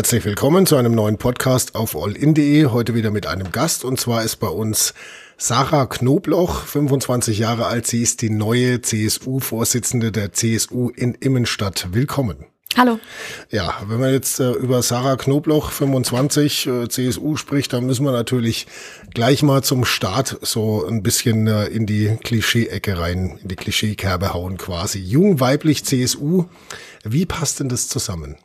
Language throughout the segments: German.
Herzlich willkommen zu einem neuen Podcast auf allin.de. Heute wieder mit einem Gast und zwar ist bei uns Sarah Knobloch, 25 Jahre alt. Sie ist die neue CSU-Vorsitzende der CSU in Immenstadt. Willkommen. Hallo. Ja, wenn man jetzt äh, über Sarah Knobloch 25 äh, CSU spricht, dann müssen wir natürlich gleich mal zum Start so ein bisschen äh, in die Klischee-Ecke rein, in die Klischeekerbe hauen quasi. Jung, weiblich, CSU. Wie passt denn das zusammen?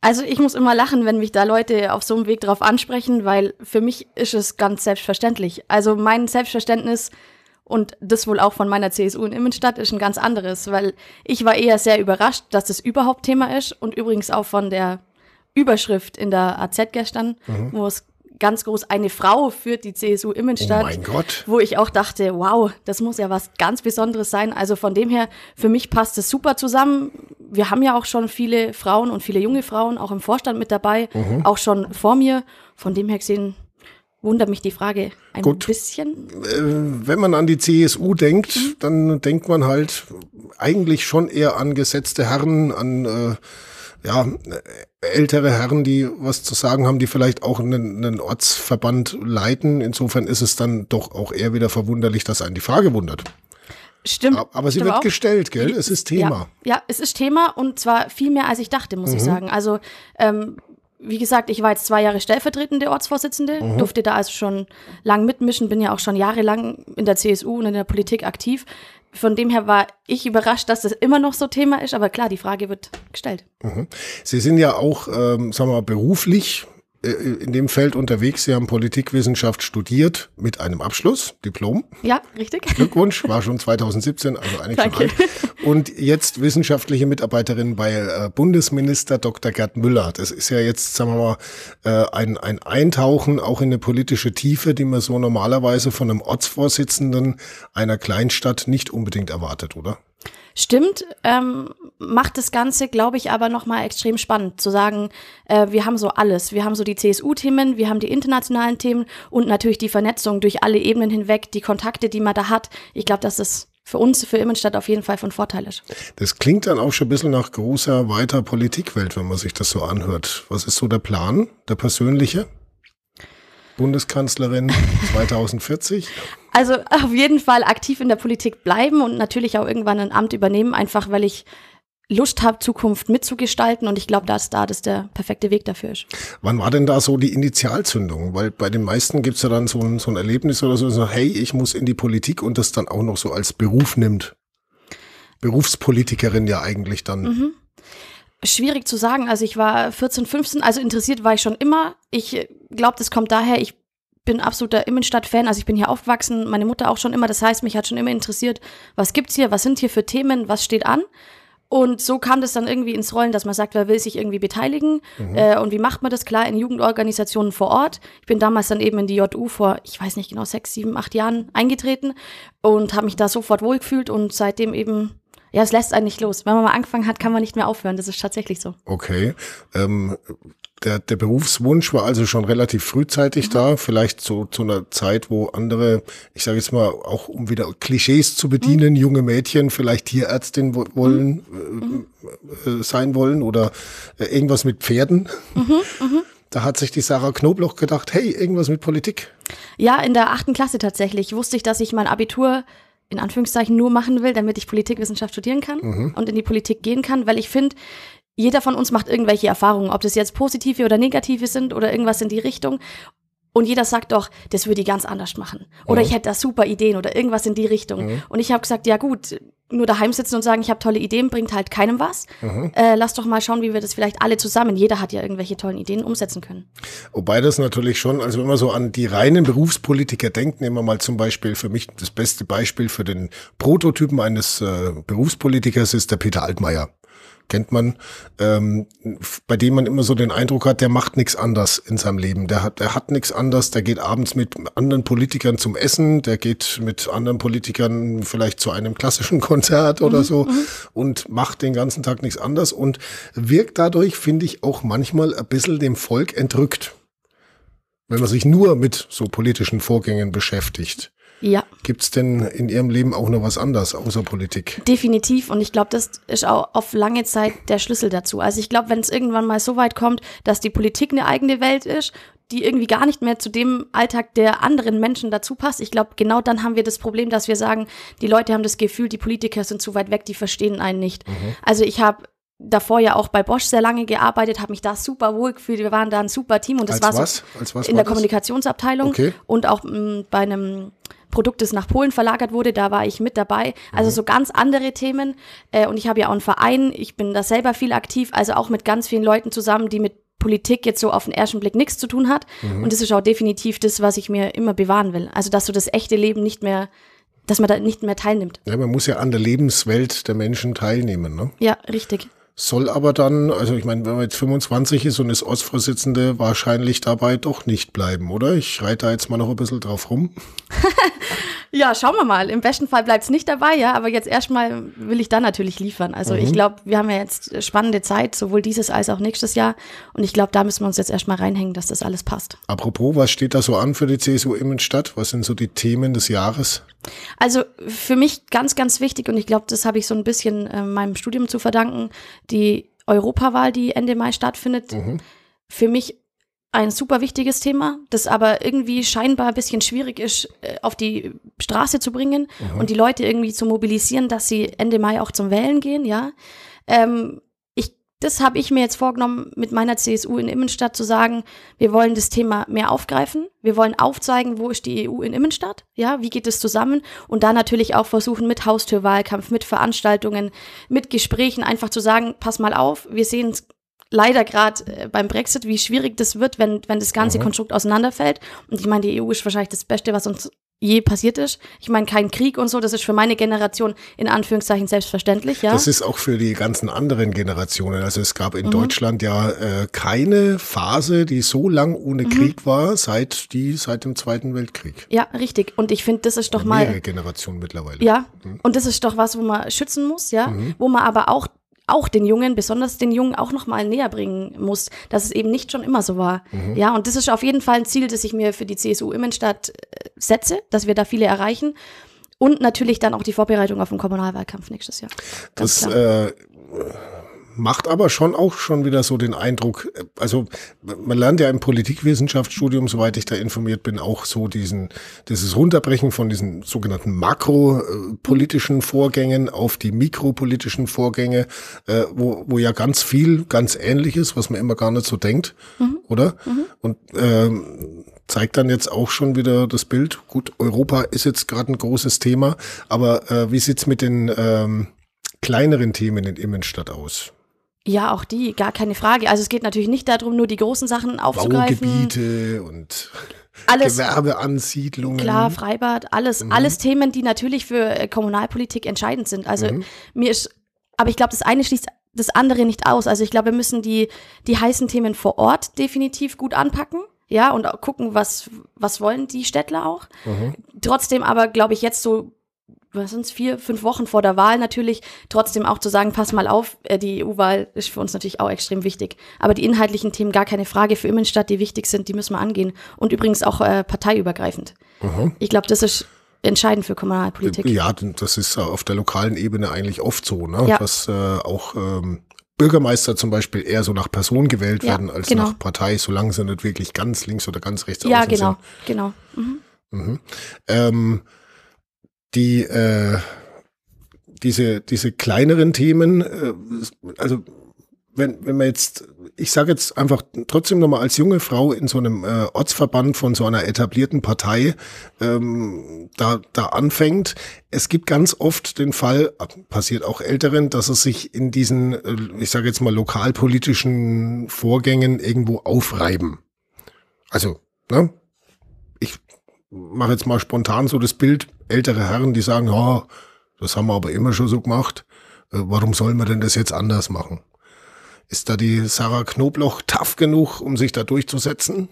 Also ich muss immer lachen, wenn mich da Leute auf so einem Weg drauf ansprechen, weil für mich ist es ganz selbstverständlich. Also mein Selbstverständnis und das wohl auch von meiner CSU in Immenstadt ist ein ganz anderes, weil ich war eher sehr überrascht, dass das überhaupt Thema ist und übrigens auch von der Überschrift in der AZ gestern, mhm. wo es ganz groß eine Frau führt die CSU Immenstadt. Oh mein Gott. Wo ich auch dachte, wow, das muss ja was ganz Besonderes sein. Also von dem her, für mich passt es super zusammen. Wir haben ja auch schon viele Frauen und viele junge Frauen auch im Vorstand mit dabei, mhm. auch schon vor mir. Von dem her gesehen wundert mich die Frage ein Gut. bisschen. Äh, wenn man an die CSU denkt, mhm. dann denkt man halt eigentlich schon eher an gesetzte Herren, an äh, ja, ältere Herren, die was zu sagen haben, die vielleicht auch einen, einen Ortsverband leiten. Insofern ist es dann doch auch eher wieder verwunderlich, dass einen die Frage wundert. Stimmt. Aber sie stimmt wird auch. gestellt, gell? Es ist Thema. Ja, ja, es ist Thema und zwar viel mehr, als ich dachte, muss mhm. ich sagen. Also, ähm, wie gesagt, ich war jetzt zwei Jahre stellvertretende Ortsvorsitzende, mhm. durfte da also schon lang mitmischen, bin ja auch schon jahrelang in der CSU und in der Politik aktiv von dem her war ich überrascht, dass das immer noch so Thema ist, aber klar, die Frage wird gestellt. Mhm. Sie sind ja auch, ähm, sagen wir mal, beruflich in dem Feld unterwegs. Sie haben Politikwissenschaft studiert mit einem Abschluss, Diplom. Ja, richtig. Glückwunsch, war schon 2017, also eigentlich schon alt. Und jetzt wissenschaftliche Mitarbeiterin bei äh, Bundesminister Dr. Gerd Müller. Das ist ja jetzt, sagen wir mal, äh, ein, ein Eintauchen auch in eine politische Tiefe, die man so normalerweise von einem Ortsvorsitzenden einer Kleinstadt nicht unbedingt erwartet, oder? Stimmt, ähm, macht das Ganze, glaube ich, aber nochmal extrem spannend zu sagen, äh, wir haben so alles. Wir haben so die CSU-Themen, wir haben die internationalen Themen und natürlich die Vernetzung durch alle Ebenen hinweg, die Kontakte, die man da hat. Ich glaube, dass das für uns, für Immenstadt auf jeden Fall von Vorteil ist. Das klingt dann auch schon ein bisschen nach großer, weiter Politikwelt, wenn man sich das so anhört. Was ist so der Plan, der persönliche? Bundeskanzlerin 2040? Also auf jeden Fall aktiv in der Politik bleiben und natürlich auch irgendwann ein Amt übernehmen, einfach weil ich Lust habe, Zukunft mitzugestalten und ich glaube, dass da das der perfekte Weg dafür ist. Wann war denn da so die Initialzündung? Weil bei den meisten gibt's ja dann so ein, so ein Erlebnis oder so, so, hey, ich muss in die Politik und das dann auch noch so als Beruf nimmt. Berufspolitikerin ja eigentlich dann. Mhm. Schwierig zu sagen. Also ich war 14, 15, also interessiert war ich schon immer. Ich glaube, das kommt daher, ich bin absoluter Immenstadt-Fan, also ich bin hier aufgewachsen, meine Mutter auch schon immer. Das heißt, mich hat schon immer interessiert, was gibt's hier, was sind hier für Themen, was steht an. Und so kam das dann irgendwie ins Rollen, dass man sagt, wer will sich irgendwie beteiligen mhm. äh, und wie macht man das? Klar, in Jugendorganisationen vor Ort. Ich bin damals dann eben in die JU vor, ich weiß nicht genau, sechs, sieben, acht Jahren eingetreten und habe mich da sofort wohlgefühlt und seitdem eben ja, es lässt einen nicht los. Wenn man mal angefangen hat, kann man nicht mehr aufhören. Das ist tatsächlich so. Okay. Ähm, der, der Berufswunsch war also schon relativ frühzeitig mhm. da, vielleicht so zu einer Zeit, wo andere, ich sage jetzt mal, auch um wieder Klischees zu bedienen, mhm. junge Mädchen vielleicht Tierärztin wollen, mhm. äh, äh, sein wollen oder äh, irgendwas mit Pferden. Mhm, mhm. Da hat sich die Sarah Knobloch gedacht, hey, irgendwas mit Politik. Ja, in der achten Klasse tatsächlich wusste ich, dass ich mein Abitur in Anführungszeichen nur machen will, damit ich Politikwissenschaft studieren kann mhm. und in die Politik gehen kann, weil ich finde, jeder von uns macht irgendwelche Erfahrungen, ob das jetzt positive oder negative sind oder irgendwas in die Richtung. Und jeder sagt doch, das würde ich ganz anders machen. Oder mhm. ich hätte da super Ideen oder irgendwas in die Richtung. Mhm. Und ich habe gesagt, ja gut, nur daheim sitzen und sagen, ich habe tolle Ideen, bringt halt keinem was. Mhm. Äh, lass doch mal schauen, wie wir das vielleicht alle zusammen, jeder hat ja irgendwelche tollen Ideen, umsetzen können. Wobei das natürlich schon, also wenn man so an die reinen Berufspolitiker denkt, nehmen wir mal zum Beispiel für mich das beste Beispiel für den Prototypen eines äh, Berufspolitikers ist der Peter Altmaier kennt man, ähm, bei dem man immer so den Eindruck hat, der macht nichts anders in seinem Leben. Der hat, der hat nichts anders, der geht abends mit anderen Politikern zum Essen, der geht mit anderen Politikern vielleicht zu einem klassischen Konzert oder mhm, so mhm. und macht den ganzen Tag nichts anders und wirkt dadurch, finde ich, auch manchmal ein bisschen dem Volk entrückt. Wenn man sich nur mit so politischen Vorgängen beschäftigt. Ja. Gibt es denn in Ihrem Leben auch noch was anderes außer Politik? Definitiv. Und ich glaube, das ist auch auf lange Zeit der Schlüssel dazu. Also ich glaube, wenn es irgendwann mal so weit kommt, dass die Politik eine eigene Welt ist, die irgendwie gar nicht mehr zu dem Alltag der anderen Menschen dazu passt. Ich glaube, genau dann haben wir das Problem, dass wir sagen, die Leute haben das Gefühl, die Politiker sind zu weit weg, die verstehen einen nicht. Mhm. Also ich habe davor ja auch bei Bosch sehr lange gearbeitet, habe mich da super wohl gefühlt. Wir waren da ein super Team und das Als war was? so Als was in der das? Kommunikationsabteilung Okay. und auch m, bei einem Produkt, das nach Polen verlagert wurde, da war ich mit dabei. Also so ganz andere Themen. Äh, und ich habe ja auch einen Verein, ich bin da selber viel aktiv, also auch mit ganz vielen Leuten zusammen, die mit Politik jetzt so auf den ersten Blick nichts zu tun hat. Und das ist auch definitiv das, was ich mir immer bewahren will. Also dass so das echte Leben nicht mehr, dass man da nicht mehr teilnimmt. Ja, man muss ja an der Lebenswelt der Menschen teilnehmen. Ne? Ja, richtig. Soll aber dann, also ich meine, wenn man jetzt 25 ist und ist Ostvorsitzende, wahrscheinlich dabei doch nicht bleiben, oder? Ich reite da jetzt mal noch ein bisschen drauf rum. Ja, schauen wir mal. Im besten Fall bleibt es nicht dabei, ja, aber jetzt erstmal will ich da natürlich liefern. Also ich glaube, wir haben ja jetzt spannende Zeit, sowohl dieses als auch nächstes Jahr. Und ich glaube, da müssen wir uns jetzt erstmal reinhängen, dass das alles passt. Apropos, was steht da so an für die CSU Immenstadt? Was sind so die Themen des Jahres? Also für mich ganz, ganz wichtig, und ich glaube, das habe ich so ein bisschen äh, meinem Studium zu verdanken, die Europawahl, die Ende Mai stattfindet. Für mich ein super wichtiges Thema, das aber irgendwie scheinbar ein bisschen schwierig ist, äh, auf die Straße zu bringen und die Leute irgendwie zu mobilisieren, dass sie Ende Mai auch zum Wählen gehen, ja. Ähm, ich, das habe ich mir jetzt vorgenommen, mit meiner CSU in Immenstadt zu sagen, wir wollen das Thema mehr aufgreifen. Wir wollen aufzeigen, wo ist die EU in Immenstadt, ja, wie geht es zusammen und da natürlich auch versuchen, mit Haustürwahlkampf, mit Veranstaltungen, mit Gesprächen einfach zu sagen, pass mal auf, wir sehen leider gerade äh, beim Brexit, wie schwierig das wird, wenn, wenn das ganze Konstrukt auseinanderfällt. Und ich meine, die EU ist wahrscheinlich das Beste, was uns je passiert ist. Ich meine, kein Krieg und so, das ist für meine Generation in Anführungszeichen selbstverständlich, ja. Das ist auch für die ganzen anderen Generationen. Also es gab in Mhm. Deutschland ja äh, keine Phase, die so lang ohne Mhm. Krieg war, seit die seit dem Zweiten Weltkrieg. ja, richtig. Und ich finde, das ist doch mal. Mehrere Generationen mittlerweile. Ja, und das ist doch was, wo man schützen muss, ja, wo man aber auch auch den Jungen, besonders den Jungen, auch nochmal näher bringen muss, dass es eben nicht schon immer so war. Ja, und das ist auf jeden Fall ein Ziel, das ich mir für die CSU Immenstadt äh, setze, dass wir da viele erreichen. Und natürlich dann auch die Vorbereitung auf den Kommunalwahlkampf nächstes Jahr. Ganz Das klar. äh, macht aber schon auch schon wieder so den Eindruck, äh, also man lernt ja im Politikwissenschaftsstudium, soweit ich da informiert bin, auch so diesen, dieses Runterbrechen von diesen sogenannten makropolitischen Vorgängen auf die mikropolitischen Vorgänge, äh, wo, wo ja ganz viel ganz ähnlich ist, was man immer gar nicht so denkt, oder? Und ähm, zeigt dann jetzt auch schon wieder das Bild. Gut, Europa ist jetzt gerade ein großes Thema, aber äh, wie sieht's mit den ähm, kleineren Themen in Immenstadt aus? Ja, auch die, gar keine Frage. Also es geht natürlich nicht darum, nur die großen Sachen aufzugreifen. Baugebiete und Alles Gewerbeansiedlungen. Klar, Freibad, alles, alles Themen, die natürlich für äh, Kommunalpolitik entscheidend sind. Also mir ist, aber ich glaube, das eine schließt das andere nicht aus. Also ich glaube, wir müssen die, die heißen Themen vor Ort definitiv gut anpacken. Ja, und gucken, was, was wollen die Städtler auch. Trotzdem aber, glaube ich, jetzt so, was sind's, vier, fünf Wochen vor der Wahl natürlich, trotzdem auch zu sagen, pass mal auf, äh, die EU-Wahl ist für uns natürlich auch extrem wichtig. Aber die inhaltlichen Themen, gar keine Frage, für Immenstadt, die wichtig sind, die müssen wir angehen. Und übrigens auch äh, parteiübergreifend. Ich glaube, das ist entscheidend für Kommunalpolitik. Ja, das ist auf der lokalen Ebene eigentlich oft so, ne? Ja. dass äh, auch ähm, Bürgermeister zum Beispiel eher so nach Person gewählt Ja, werden als genau. nach Partei, solange sie nicht wirklich ganz links oder ganz rechts Ja, genau, sind. genau. Mhm. Ähm, die äh, diese diese kleineren Themen, äh, also wenn wenn man jetzt, ich sage jetzt einfach trotzdem nochmal als junge Frau in so einem äh, Ortsverband von so einer etablierten Partei ähm, da da anfängt, es gibt ganz oft den Fall, passiert auch Älteren, dass es sich in diesen, äh, ich sage jetzt mal lokalpolitischen Vorgängen irgendwo aufreiben. Also, ne? Mache jetzt mal spontan so das Bild, ältere Herren, die sagen, ja, das haben wir aber immer schon so gemacht. Äh, warum sollen wir denn das jetzt anders machen? Ist da die Sarah Knobloch tough genug, um sich da durchzusetzen?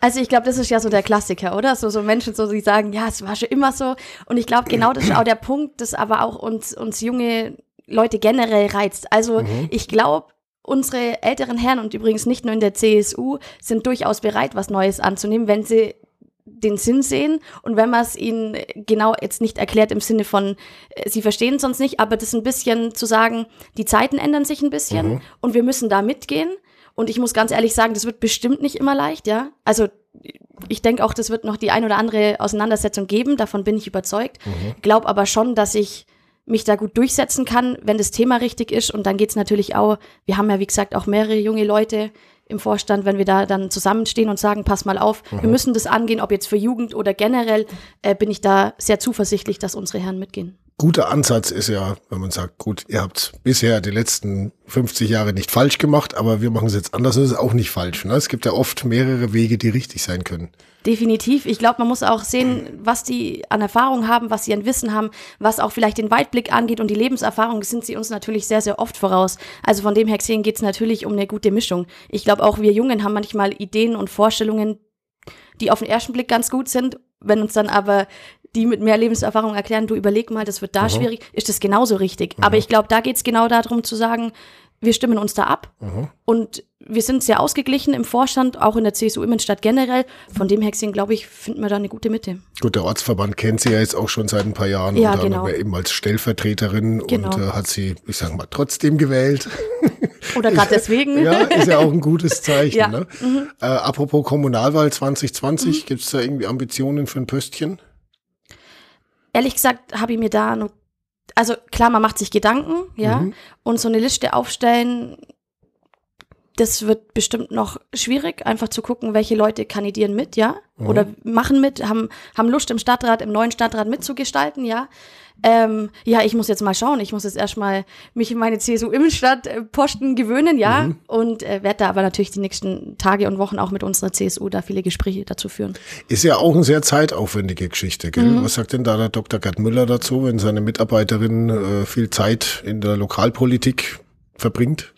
Also ich glaube, das ist ja so der Klassiker, oder? So, so Menschen, so, die sagen, ja, es war schon immer so. Und ich glaube, genau das ist auch der Punkt, das aber auch uns, uns junge Leute generell reizt. Also ich glaube, unsere älteren Herren und übrigens nicht nur in der CSU sind durchaus bereit, was Neues anzunehmen, wenn sie den Sinn sehen und wenn man es ihnen genau jetzt nicht erklärt im Sinne von, äh, sie verstehen es sonst nicht, aber das ein bisschen zu sagen, die Zeiten ändern sich ein bisschen Mhm. und wir müssen da mitgehen. Und ich muss ganz ehrlich sagen, das wird bestimmt nicht immer leicht, ja. Also ich denke auch, das wird noch die ein oder andere Auseinandersetzung geben, davon bin ich überzeugt. Glaub aber schon, dass ich mich da gut durchsetzen kann, wenn das Thema richtig ist. Und dann geht's natürlich auch, wir haben ja wie gesagt auch mehrere junge Leute im Vorstand, wenn wir da dann zusammenstehen und sagen, pass mal auf, wir müssen das angehen, ob jetzt für Jugend oder generell, äh, bin ich da sehr zuversichtlich, dass unsere Herren mitgehen. Guter Ansatz ist ja, wenn man sagt, gut, ihr habt bisher die letzten 50 Jahre nicht falsch gemacht, aber wir machen es jetzt anders, das ist auch nicht falsch. Ne? Es gibt ja oft mehrere Wege, die richtig sein können. Definitiv. Ich glaube, man muss auch sehen, was die an Erfahrung haben, was sie an Wissen haben, was auch vielleicht den Weitblick angeht und die Lebenserfahrung sind sie uns natürlich sehr, sehr oft voraus. Also von dem her gesehen geht es natürlich um eine gute Mischung. Ich glaube, auch wir Jungen haben manchmal Ideen und Vorstellungen, die auf den ersten Blick ganz gut sind. Wenn uns dann aber die mit mehr Lebenserfahrung erklären, du überleg mal, das wird da schwierig, ist das genauso richtig. Aber ich glaube, da geht es genau darum zu sagen, wir stimmen uns da ab und wir sind sehr ausgeglichen im Vorstand, auch in der CSU Immenstadt generell. Von dem gesehen, glaube ich, finden wir da eine gute Mitte. Gut, der Ortsverband kennt sie ja jetzt auch schon seit ein paar Jahren Ja, und dann genau. eben als Stellvertreterin Genau. und äh, hat sie, ich sag mal, trotzdem gewählt. Oder gerade deswegen. ja, ist ja auch ein gutes Zeichen. Ja. Ne? Äh, apropos Kommunalwahl 2020, gibt's da irgendwie Ambitionen für ein Pöstchen? Ehrlich gesagt habe ich mir da noch, also klar, man macht sich Gedanken, ja, Mhm. und so eine Liste aufstellen, das wird bestimmt noch schwierig, einfach zu gucken, welche Leute kandidieren mit, ja, oder machen mit, haben, haben Lust im Stadtrat, im neuen Stadtrat mitzugestalten, ja. Ähm, ja, ich muss jetzt mal schauen. Ich muss jetzt erstmal mich in meine CSU-Immenstadt-Posten gewöhnen, ja. Und äh, werde da aber natürlich die nächsten Tage und Wochen auch mit unserer CSU da viele Gespräche dazu führen. Ist ja auch eine sehr zeitaufwendige Geschichte, gell? Mhm. Was sagt denn da der Dr. Gerd Müller dazu, wenn seine Mitarbeiterin äh, viel Zeit in der Lokalpolitik verbringt?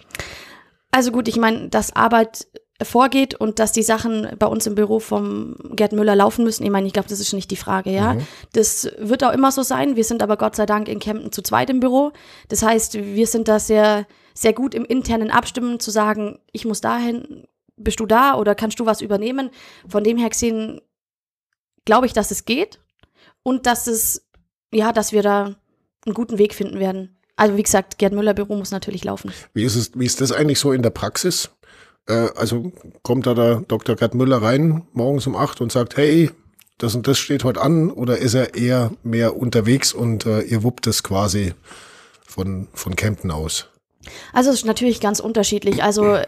Also gut, ich meine, dass Arbeit vorgeht und dass die Sachen bei uns im Büro vom Gerd Müller laufen müssen. Ich meine, ich glaube, das ist nicht die Frage, ja. Das wird auch immer so sein. Wir sind aber Gott sei Dank in Kempten zu zweit im Büro. Das heißt, wir sind da sehr, sehr gut im internen Abstimmen zu sagen, ich muss dahin, bist du da oder kannst du was übernehmen? Von dem her gesehen glaube ich, dass es geht und dass es, ja, dass wir da einen guten Weg finden werden. Also wie gesagt, Gerd Müller Büro muss natürlich laufen. Wie ist es, wie ist das eigentlich so in der Praxis? Äh, also kommt da der Dr. Gerd Müller rein morgens um acht und sagt, hey, das und das steht heute an, oder ist er eher mehr unterwegs und äh, ihr wuppt es quasi von, von Kempten aus? Also es ist natürlich ganz unterschiedlich. Also äh,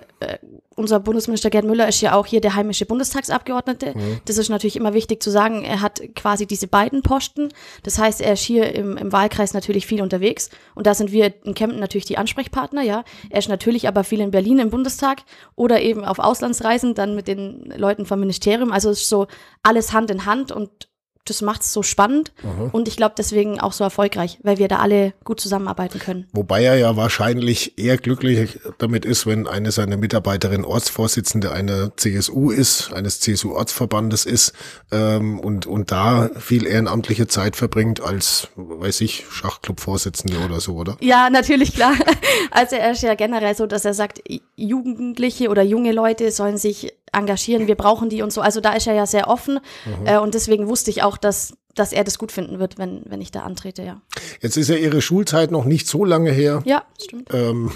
unser Bundesminister Gerd Müller ist ja auch hier der heimische Bundestagsabgeordnete. Das ist natürlich immer wichtig zu sagen. Er hat quasi diese beiden Posten. Das heißt, er ist hier im, im Wahlkreis natürlich viel unterwegs. Und da sind wir in Kempten natürlich die Ansprechpartner, ja. Er ist natürlich aber viel in Berlin im Bundestag oder eben auf Auslandsreisen dann mit den Leuten vom Ministerium. Also es ist so alles Hand in Hand und das macht es so spannend und ich glaube deswegen auch so erfolgreich, weil wir da alle gut zusammenarbeiten können. Wobei er ja wahrscheinlich eher glücklich damit ist, wenn eine seiner Mitarbeiterinnen Ortsvorsitzende einer CSU ist, eines CSU-Ortsverbandes ist ähm, und, und da viel ehrenamtliche Zeit verbringt als, weiß ich, Schachclub-Vorsitzende oder so, oder? Ja, natürlich, klar. Also er ist ja generell so, dass er sagt, Jugendliche oder junge Leute sollen sich engagieren, wir brauchen die und so. Also da ist er ja sehr offen äh, und deswegen wusste ich auch, dass, dass er das gut finden wird, wenn, wenn ich da antrete, ja. Jetzt ist ja Ihre Schulzeit noch nicht so lange her. Ja, stimmt. Ähm,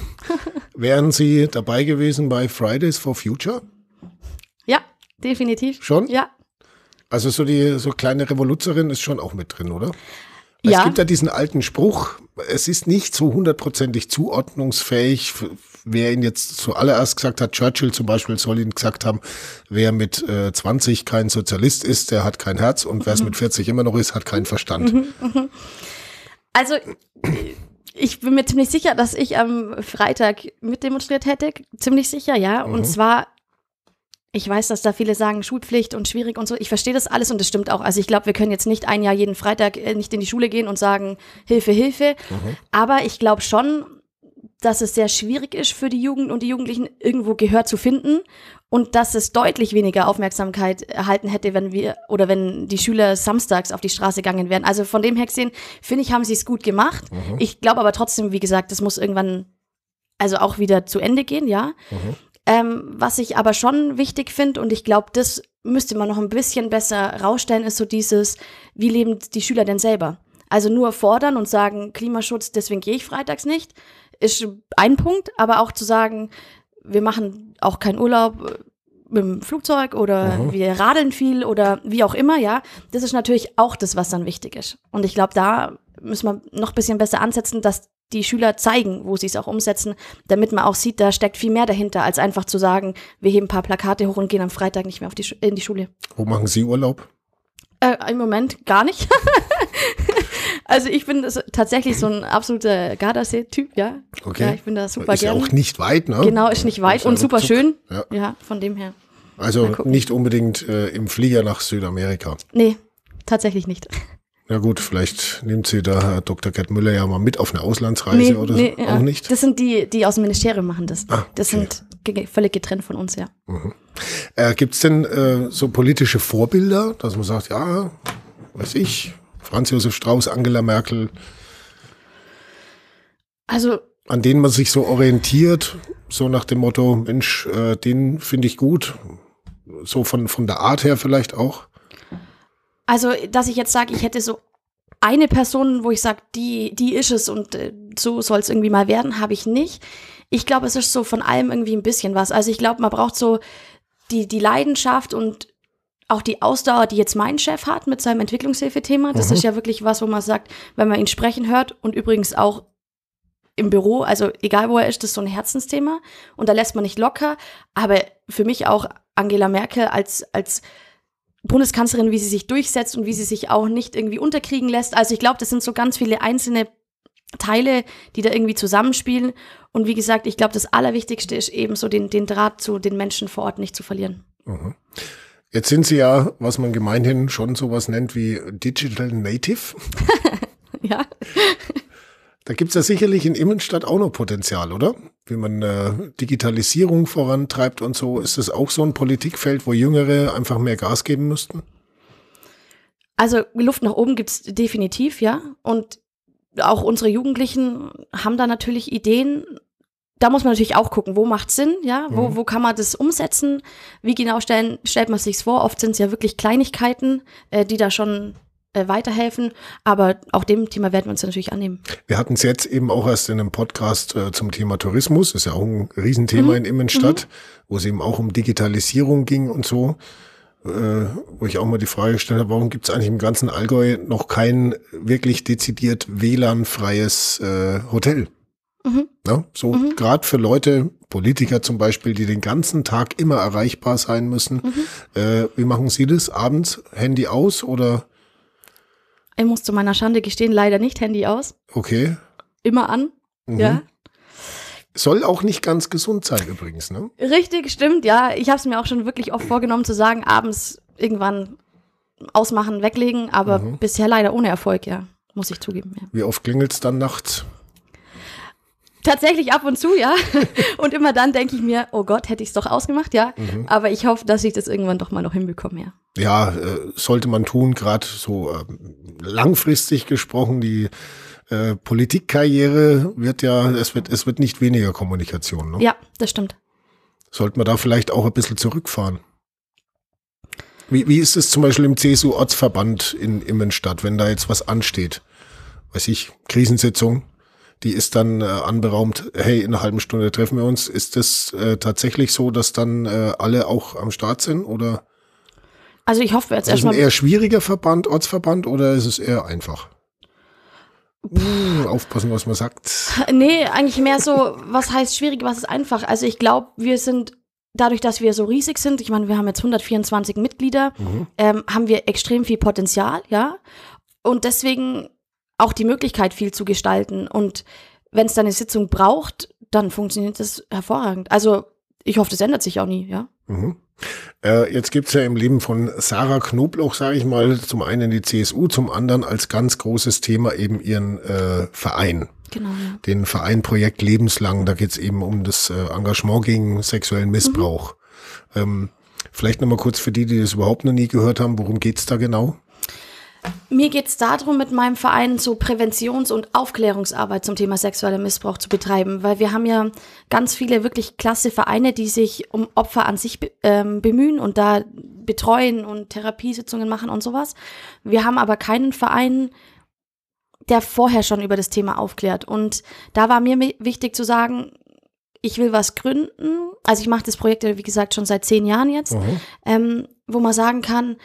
wären Sie dabei gewesen bei Fridays for Future? Ja, definitiv. Schon? Ja. Also so die so kleine Revoluzerin ist schon auch mit drin, oder? Es Ja. gibt ja diesen alten Spruch, es ist nicht so hundertprozentig zuordnungsfähig. Wer ihn jetzt zuallererst gesagt hat, Churchill zum Beispiel soll ihn gesagt haben, wer mit äh, 20 kein Sozialist ist, der hat kein Herz und wer es mit 40 immer noch ist, hat keinen Verstand. Also ich bin mir ziemlich sicher, dass ich am Freitag mitdemonstriert hätte. Ziemlich sicher, ja. Und zwar, ich weiß, dass da viele sagen, Schulpflicht und schwierig und so. Ich verstehe das alles und das stimmt auch. Also ich glaube, wir können jetzt nicht ein Jahr jeden Freitag äh, nicht in die Schule gehen und sagen, Hilfe, Hilfe. Aber ich glaube schon, dass es sehr schwierig ist für die Jugend und die Jugendlichen irgendwo Gehör zu finden und dass es deutlich weniger Aufmerksamkeit erhalten hätte, wenn wir oder wenn die Schüler samstags auf die Straße gegangen wären. Also von dem her gesehen, finde ich, haben sie es gut gemacht. Ich glaube aber trotzdem, wie gesagt, das muss irgendwann also auch wieder zu Ende gehen, ja. Ähm, was ich aber schon wichtig finde und ich glaube, das müsste man noch ein bisschen besser rausstellen, ist so dieses, wie leben die Schüler denn selber? Also nur fordern und sagen, Klimaschutz, deswegen gehe ich freitags nicht, ist ein Punkt, aber auch zu sagen, wir machen auch keinen Urlaub mit dem Flugzeug oder Mhm. wir radeln viel oder wie auch immer, ja, das ist natürlich auch das, was dann wichtig ist. Und ich glaube, da müssen wir noch ein bisschen besser ansetzen, dass die Schüler zeigen, wo sie es auch umsetzen, damit man auch sieht, da steckt viel mehr dahinter, als einfach zu sagen, wir heben ein paar Plakate hoch und gehen am Freitag nicht mehr auf die, Schu- in die Schule. Wo machen Sie Urlaub? Äh, Im Moment gar nicht. also ich bin das tatsächlich so ein absoluter Gardasee-Typ, ja. Okay. Ja, ich bin da super ist ja gerne. auch nicht weit, ne? Genau, ist nicht weit Ist ja und super schön. Ja. Ja, von dem her. Also nicht unbedingt äh, im Flieger nach Südamerika. Nee, tatsächlich nicht. Na gut, vielleicht nimmt sie da Herr Dr. Gerd Müller ja mal mit auf eine Auslandsreise oder so. ja. Auch nicht. Das sind die, die aus dem Ministerium machen das. Ah, Das okay. sind ge- völlig getrennt von uns, ja. Äh, Gibt es denn äh, so politische Vorbilder, dass man sagt, ja, weiß ich, Franz Josef Strauß, Angela Merkel, Also an denen man sich so orientiert, so nach dem Motto, Mensch, äh, den finde ich gut, so von, von der Art her vielleicht auch. Also, dass ich jetzt sage, ich hätte so eine Person, wo ich sage, die, die ist es und äh, so soll es irgendwie mal werden, habe ich nicht. Ich glaube, es ist so von allem irgendwie ein bisschen was. Also ich glaube, man braucht so die, die Leidenschaft und auch die Ausdauer, die jetzt mein Chef hat mit seinem Entwicklungshilfethema. Das Mhm. ist ja wirklich was, wo man sagt, wenn man ihn sprechen hört und übrigens auch im Büro, also egal wo er ist, das ist so ein Herzensthema und da lässt man nicht locker. Aber für mich auch Angela Merkel als, als Bundeskanzlerin, wie sie sich durchsetzt und wie sie sich auch nicht irgendwie unterkriegen lässt. Also ich glaube, das sind so ganz viele einzelne Teile, die da irgendwie zusammenspielen. Und wie gesagt, ich glaube, das Allerwichtigste ist eben so den, den Draht zu den Menschen vor Ort nicht zu verlieren. Jetzt sind sie ja, was man gemeinhin schon sowas nennt wie Digital Native. Ja. Da gibt's ja sicherlich in Immenstadt auch noch Potenzial, oder? Wie man äh, Digitalisierung vorantreibt und so. Ist das auch so ein Politikfeld, wo Jüngere einfach mehr Gas geben müssten? Also Luft nach oben gibt's definitiv, ja. Und auch unsere Jugendlichen haben da natürlich Ideen. Da muss man natürlich auch gucken, wo macht Sinn, ja, wo, wo kann man das umsetzen, wie genau stellen, stellt man sich's vor. Oft sind es ja wirklich Kleinigkeiten, äh, die da schon äh, weiterhelfen. Aber auch dem Thema werden wir uns natürlich annehmen. Wir hatten es jetzt eben auch erst in einem Podcast äh, zum Thema Tourismus, ist ja auch ein Riesenthema in Immenstadt, wo es eben auch um Digitalisierung ging und so. Äh, wo ich auch mal die Frage gestellt habe, warum gibt es eigentlich im ganzen Allgäu noch kein wirklich dezidiert WLAN-freies äh, Hotel? Mhm. Ja, so gerade für Leute, Politiker zum Beispiel, die den ganzen Tag immer erreichbar sein müssen. Äh, wie machen Sie das? Abends Handy aus oder Ich muss zu meiner Schande gestehen, leider nicht Handy aus, okay? immer an. Mhm. Ja, Soll auch nicht ganz gesund sein übrigens, ne? Richtig, stimmt, ja. Ich habe es mir auch schon wirklich oft vorgenommen zu sagen, abends irgendwann ausmachen, weglegen, aber bisher leider ohne Erfolg, ja. Muss ich zugeben, ja. Wie oft klingelt's dann nachts? Tatsächlich ab und zu, ja. Und immer dann denke ich mir, oh Gott, hätte ich es doch ausgemacht, ja. Aber ich hoffe, dass ich das irgendwann doch mal noch hinbekomme, ja. Ja, äh, sollte man tun, gerade so ähm, langfristig gesprochen, die äh, Politikkarriere wird ja, es wird, es wird nicht weniger Kommunikation. Ne? Ja, das stimmt. Sollte man da vielleicht auch ein bisschen zurückfahren. Wie, wie ist es zum Beispiel im CSU-Ortsverband in Immenstadt, wenn da jetzt was ansteht? Weiß ich, Krisensitzung, die ist dann äh, anberaumt, hey, in einer halben Stunde treffen wir uns. Ist das äh, tatsächlich so, dass dann äh, alle auch am Start sind? Oder Also ich hoffe jetzt ist es ein erstmal. eher schwieriger Verband, Ortsverband, oder ist es eher einfach? Hm, aufpassen, was man sagt. Nee, eigentlich mehr so, was heißt schwierig, was ist einfach. Also ich glaube, wir sind, dadurch, dass wir so riesig sind, ich meine, wir haben jetzt 124 Mitglieder, ähm, haben wir extrem viel Potenzial, ja. Und deswegen auch die Möglichkeit, viel zu gestalten. Und wenn es dann eine Sitzung braucht, dann funktioniert das hervorragend. Also ich hoffe, das ändert sich auch nie, ja. Mhm. Äh, jetzt gibt's ja im Leben von Sarah Knobloch, sage ich mal, zum einen die CSU, zum anderen als ganz großes Thema eben ihren äh, Verein. Genau, ja. Den Verein Projekt Lebenslang, da geht's eben um das äh, Engagement gegen sexuellen Missbrauch. Ähm, vielleicht nochmal kurz für die, die das überhaupt noch nie gehört haben, worum geht's da genau? Mir geht es darum, mit meinem Verein so Präventions- und Aufklärungsarbeit zum Thema sexueller Missbrauch zu betreiben, weil wir haben ja ganz viele wirklich klasse Vereine, die sich um Opfer an sich ähm, bemühen und da betreuen und Therapiesitzungen machen und sowas. Wir haben aber keinen Verein, der vorher schon über das Thema aufklärt. Und da war mir wichtig zu sagen, ich will was gründen. Also ich mache das Projekt, wie gesagt, schon seit zehn Jahren jetzt, mhm. ähm, wo man sagen kann,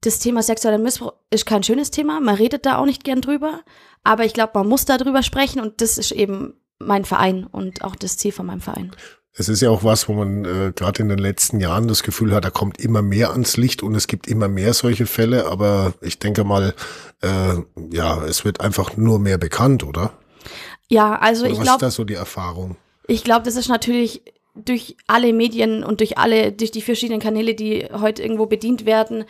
das Thema sexueller Missbrauch ist kein schönes Thema. Man redet da auch nicht gern drüber. Aber ich glaube, man muss da drüber sprechen und das ist eben mein Verein und auch das Ziel von meinem Verein. Es ist ja auch was, wo man äh, gerade in den letzten Jahren das Gefühl hat, da kommt immer mehr ans Licht und es gibt immer mehr solche Fälle. Aber ich denke mal, äh, ja, es wird einfach nur mehr bekannt, oder? Ja, also oder ich glaube. Was ist da so die Erfahrung? Ich glaube, das ist natürlich durch alle Medien und durch alle, durch die verschiedenen Kanäle, die heute irgendwo bedient werden,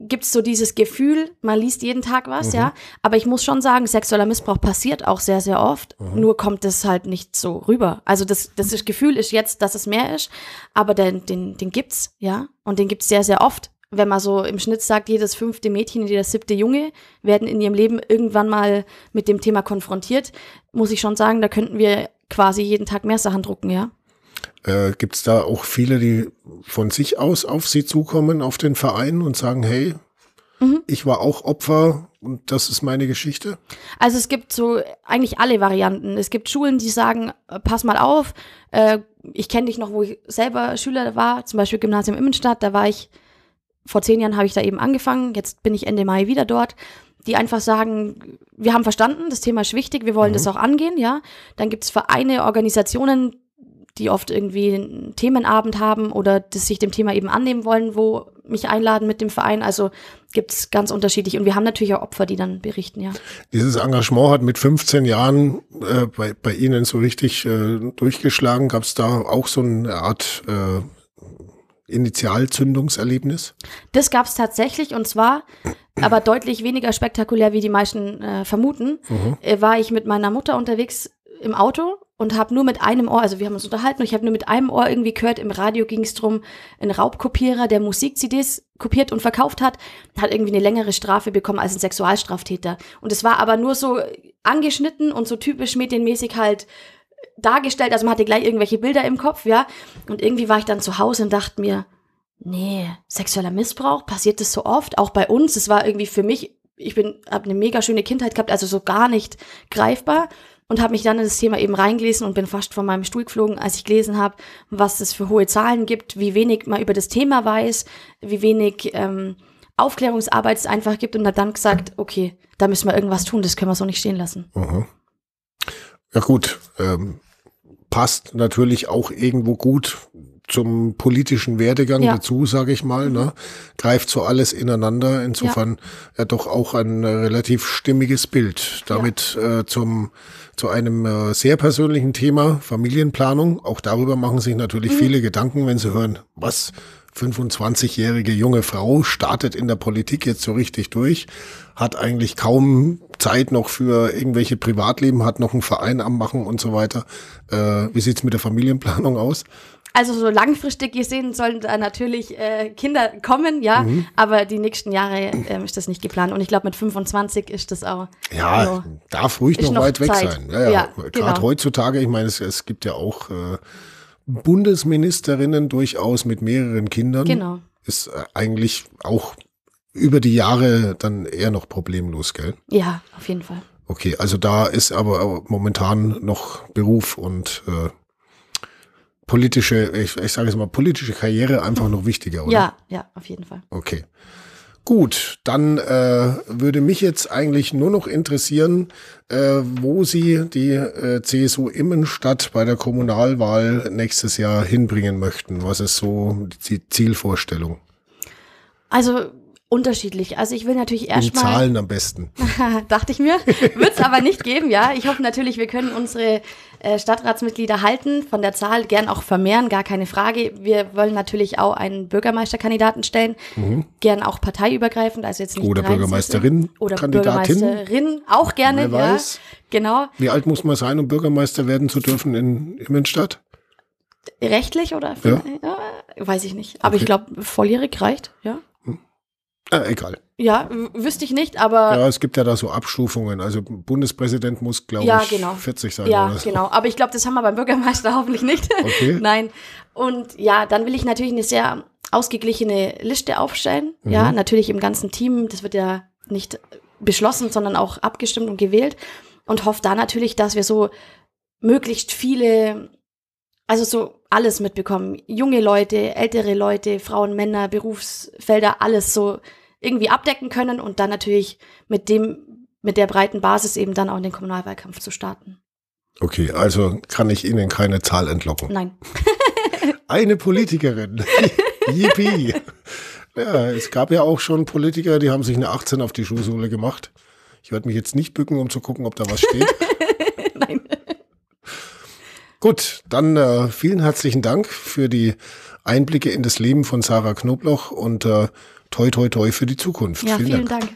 gibt es so dieses Gefühl, man liest jeden Tag was, mhm. ja. Aber ich muss schon sagen, sexueller Missbrauch passiert auch sehr, sehr oft. Mhm. Nur kommt es halt nicht so rüber. Also das, das Gefühl ist jetzt, dass es mehr ist, aber den, den, den gibt's, ja. Und den gibt's sehr, sehr oft. Wenn man so im Schnitt sagt, jedes fünfte Mädchen, jeder siebte Junge werden in ihrem Leben irgendwann mal mit dem Thema konfrontiert, muss ich schon sagen, da könnten wir quasi jeden Tag mehr Sachen drucken, ja. Äh, Gibt es da auch viele, die von sich aus auf Sie zukommen, auf den Verein und sagen, hey, mhm. ich war auch Opfer und das ist meine Geschichte? Also es gibt so eigentlich alle Varianten. Es gibt Schulen, die sagen, äh, pass mal auf, äh, ich kenne dich noch, wo ich selber Schüler war, zum Beispiel Gymnasium Immenstadt, da war ich, vor zehn Jahren habe ich da eben angefangen, jetzt bin ich Ende Mai wieder dort die einfach sagen, wir haben verstanden, das Thema ist wichtig, wir wollen mhm. das auch angehen, ja. Dann gibt es Vereine, Organisationen, die oft irgendwie einen Themenabend haben oder das sich dem Thema eben annehmen wollen, wo mich einladen mit dem Verein. Also gibt es ganz unterschiedlich. Und wir haben natürlich auch Opfer, die dann berichten, ja. Dieses Engagement hat mit 15 Jahren äh, bei, bei Ihnen so richtig äh, durchgeschlagen. Gab es da auch so eine Art äh, Initialzündungserlebnis? Das gab es tatsächlich und zwar, aber deutlich weniger spektakulär, wie die meisten äh, vermuten, mhm. äh, war ich mit meiner Mutter unterwegs im Auto und habe nur mit einem Ohr, also wir haben uns unterhalten und ich habe nur mit einem Ohr irgendwie gehört, im Radio ging es drum, ein Raubkopierer, der Musik-CDs kopiert und verkauft hat, hat irgendwie eine längere Strafe bekommen als ein Sexualstraftäter. Und es war aber nur so angeschnitten und so typisch medienmäßig halt dargestellt, also man hatte gleich irgendwelche Bilder im Kopf, ja. Und irgendwie war ich dann zu Hause und dachte mir, nee, sexueller Missbrauch, passiert das so oft, auch bei uns. Es war irgendwie für mich, ich bin, habe eine mega schöne Kindheit gehabt, also so gar nicht greifbar und habe mich dann in das Thema eben reingelesen und bin fast von meinem Stuhl geflogen, als ich gelesen habe, was es für hohe Zahlen gibt, wie wenig man über das Thema weiß, wie wenig ähm, Aufklärungsarbeit es einfach gibt und hat dann gesagt, okay, da müssen wir irgendwas tun, das können wir so nicht stehen lassen. Mhm. Ja gut, ähm, passt natürlich auch irgendwo gut zum politischen Werdegang ja. dazu, sage ich mal. Ne? Greift so alles ineinander. Insofern ja. ja doch auch ein äh, relativ stimmiges Bild. Damit ja. äh, zum zu einem äh, sehr persönlichen Thema Familienplanung. Auch darüber machen sich natürlich mhm. viele Gedanken, wenn sie hören, was 25-jährige junge Frau startet in der Politik jetzt so richtig durch, hat eigentlich kaum Zeit noch für irgendwelche Privatleben, hat noch einen Verein am Machen und so weiter. Äh, wie sieht's mit der Familienplanung aus? Also so langfristig gesehen sollen da natürlich äh, Kinder kommen, ja, mhm. aber die nächsten Jahre äh, ist das nicht geplant. Und ich glaube, mit 25 ist das auch. Ja, also, darf ruhig noch, noch weit Zeit. weg sein. Ja, ja. ja Gerade genau. heutzutage, ich meine, es, es gibt ja auch äh, Bundesministerinnen durchaus mit mehreren Kindern. Genau. Ist äh, eigentlich auch über die Jahre dann eher noch problemlos, gell? Ja, auf jeden Fall. Okay, also da ist aber momentan noch Beruf und äh, politische, ich, ich sage jetzt mal, politische Karriere einfach noch wichtiger, oder? Ja, ja, auf jeden Fall. Okay. Gut, dann äh, würde mich jetzt eigentlich nur noch interessieren, äh, wo Sie die äh, CSU Immenstadt bei der Kommunalwahl nächstes Jahr hinbringen möchten. Was ist so die Zielvorstellung? Also unterschiedlich. Also ich will natürlich erstmal. Zahlen am besten. dachte ich mir. Wird es aber nicht geben, ja. Ich hoffe natürlich, wir können unsere Stadtratsmitglieder halten, von der Zahl gern auch vermehren, gar keine Frage. Wir wollen natürlich auch einen Bürgermeisterkandidaten stellen, mhm. gern auch parteiübergreifend, also jetzt nicht Oder Bürgermeisterin. Oder Kandidatin. Bürgermeisterin, auch gerne, Wer ja. Weiß. Genau. Wie alt muss man sein, um Bürgermeister werden zu dürfen in Immenstadt? Rechtlich oder? Ja. ja weiß ich nicht. Aber okay. ich glaube, volljährig reicht, ja. Äh, egal. Ja, wüsste ich nicht, aber Ja, es gibt ja da so Abstufungen. Also Bundespräsident muss, glaube Ja, ich, genau. 40 sein Ja, so. genau. Aber ich glaube, das haben wir beim Bürgermeister hoffentlich nicht. Okay. Nein. Und ja, dann will ich natürlich eine sehr ausgeglichene Liste aufstellen. Ja, Mhm. natürlich im ganzen Team. Das wird ja nicht beschlossen, sondern auch abgestimmt und gewählt. Und hoffe da natürlich, dass wir so möglichst viele, also so alles mitbekommen. Junge Leute, ältere Leute, Frauen, Männer, Berufsfelder, alles so irgendwie abdecken können und dann natürlich mit dem, mit der breiten Basis eben dann auch in den Kommunalwahlkampf zu starten. Okay, also kann ich Ihnen keine Zahl entlocken. Nein. Eine Politikerin. Yippie. Ja, es gab ja auch schon Politiker, die haben sich eine 18 auf die Schuhsohle gemacht. Ich werde mich jetzt nicht bücken, um zu gucken, ob da was steht. Nein. Gut, dann äh, vielen herzlichen Dank für die Einblicke in das Leben von Sarah Knobloch und äh, toi toi toi für die Zukunft. Ja, vielen Dank.